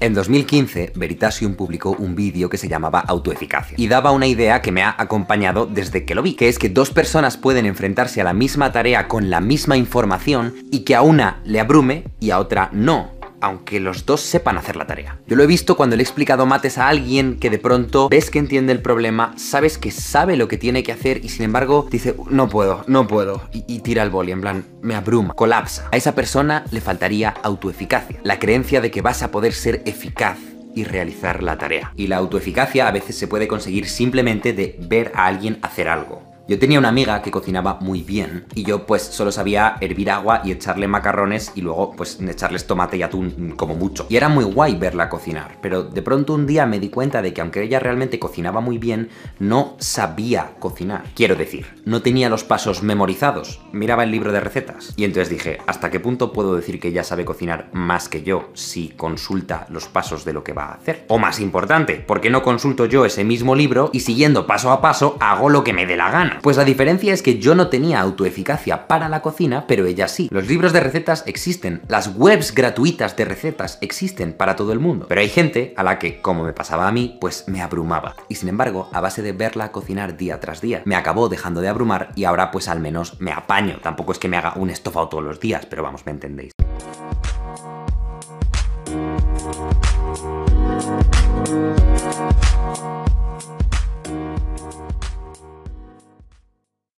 En 2015, Veritasium publicó un vídeo que se llamaba Autoeficacia y daba una idea que me ha acompañado desde que lo vi, que es que dos personas pueden enfrentarse a la misma tarea con la misma información y que a una le abrume y a otra no aunque los dos sepan hacer la tarea. Yo lo he visto cuando le he explicado mates a alguien que de pronto ves que entiende el problema, sabes que sabe lo que tiene que hacer y sin embargo dice, no puedo, no puedo, y, tira el boli, en plan, me abruma, colapsa. A esa persona le faltaría autoeficacia, la creencia de que vas a poder ser eficaz y realizar la tarea. Y la autoeficacia a veces se puede conseguir simplemente de ver a alguien hacer algo. Yo tenía una amiga que cocinaba muy bien y yo pues solo sabía hervir agua y echarle macarrones y luego pues echarles tomate y atún como mucho. Y era muy guay verla cocinar, pero de pronto un día me di cuenta de que aunque ella realmente cocinaba muy bien, no sabía cocinar. Quiero decir, no tenía los pasos memorizados, miraba el libro de recetas. Y entonces dije, ¿hasta qué punto puedo decir que ella sabe cocinar más que yo si consulta los pasos de lo que va a hacer? O más importante, ¿por qué no consulto yo ese mismo libro y siguiendo paso a paso hago lo que me dé la gana? Pues la diferencia es que yo no tenía autoeficacia para la cocina, pero ella sí. Los libros de recetas existen, las webs gratuitas de recetas existen para todo el mundo. Pero hay gente a la que, como me pasaba a mí, pues me abrumaba. Y sin embargo, a base de verla cocinar día tras día, me acabó dejando de abrumar y ahora pues al menos me apaño. Tampoco es que me haga un estofado todos los días, pero vamos, me entendéis.